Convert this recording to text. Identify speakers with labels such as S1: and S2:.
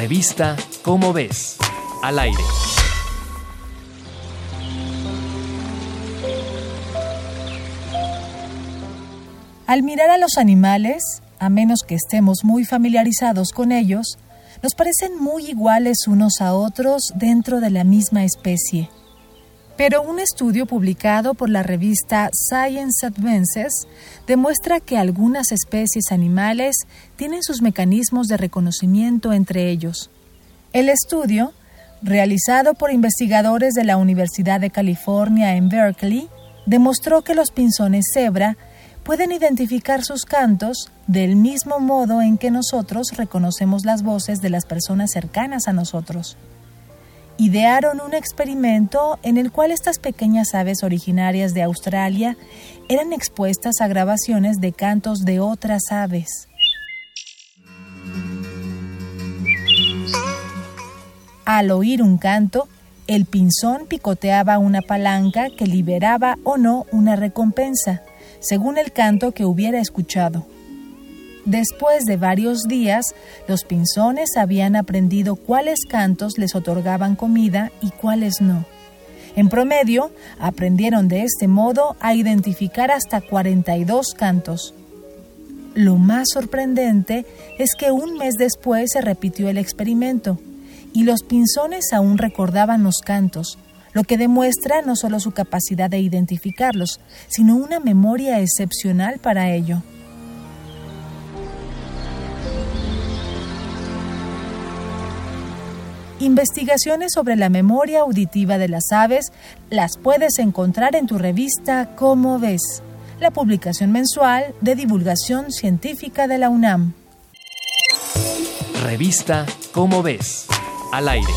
S1: Revista Cómo ves, al aire.
S2: Al mirar a los animales, a menos que estemos muy familiarizados con ellos, nos parecen muy iguales unos a otros dentro de la misma especie. Pero un estudio publicado por la revista Science Advances demuestra que algunas especies animales tienen sus mecanismos de reconocimiento entre ellos. El estudio, realizado por investigadores de la Universidad de California en Berkeley, demostró que los pinzones cebra pueden identificar sus cantos del mismo modo en que nosotros reconocemos las voces de las personas cercanas a nosotros idearon un experimento en el cual estas pequeñas aves originarias de Australia eran expuestas a grabaciones de cantos de otras aves. Al oír un canto, el pinzón picoteaba una palanca que liberaba o no una recompensa, según el canto que hubiera escuchado. Después de varios días, los pinzones habían aprendido cuáles cantos les otorgaban comida y cuáles no. En promedio, aprendieron de este modo a identificar hasta 42 cantos. Lo más sorprendente es que un mes después se repitió el experimento y los pinzones aún recordaban los cantos, lo que demuestra no solo su capacidad de identificarlos, sino una memoria excepcional para ello. Investigaciones sobre la memoria auditiva de las aves las puedes encontrar en tu revista Cómo ves, la publicación mensual de divulgación científica de la UNAM.
S1: Revista Cómo ves, al aire.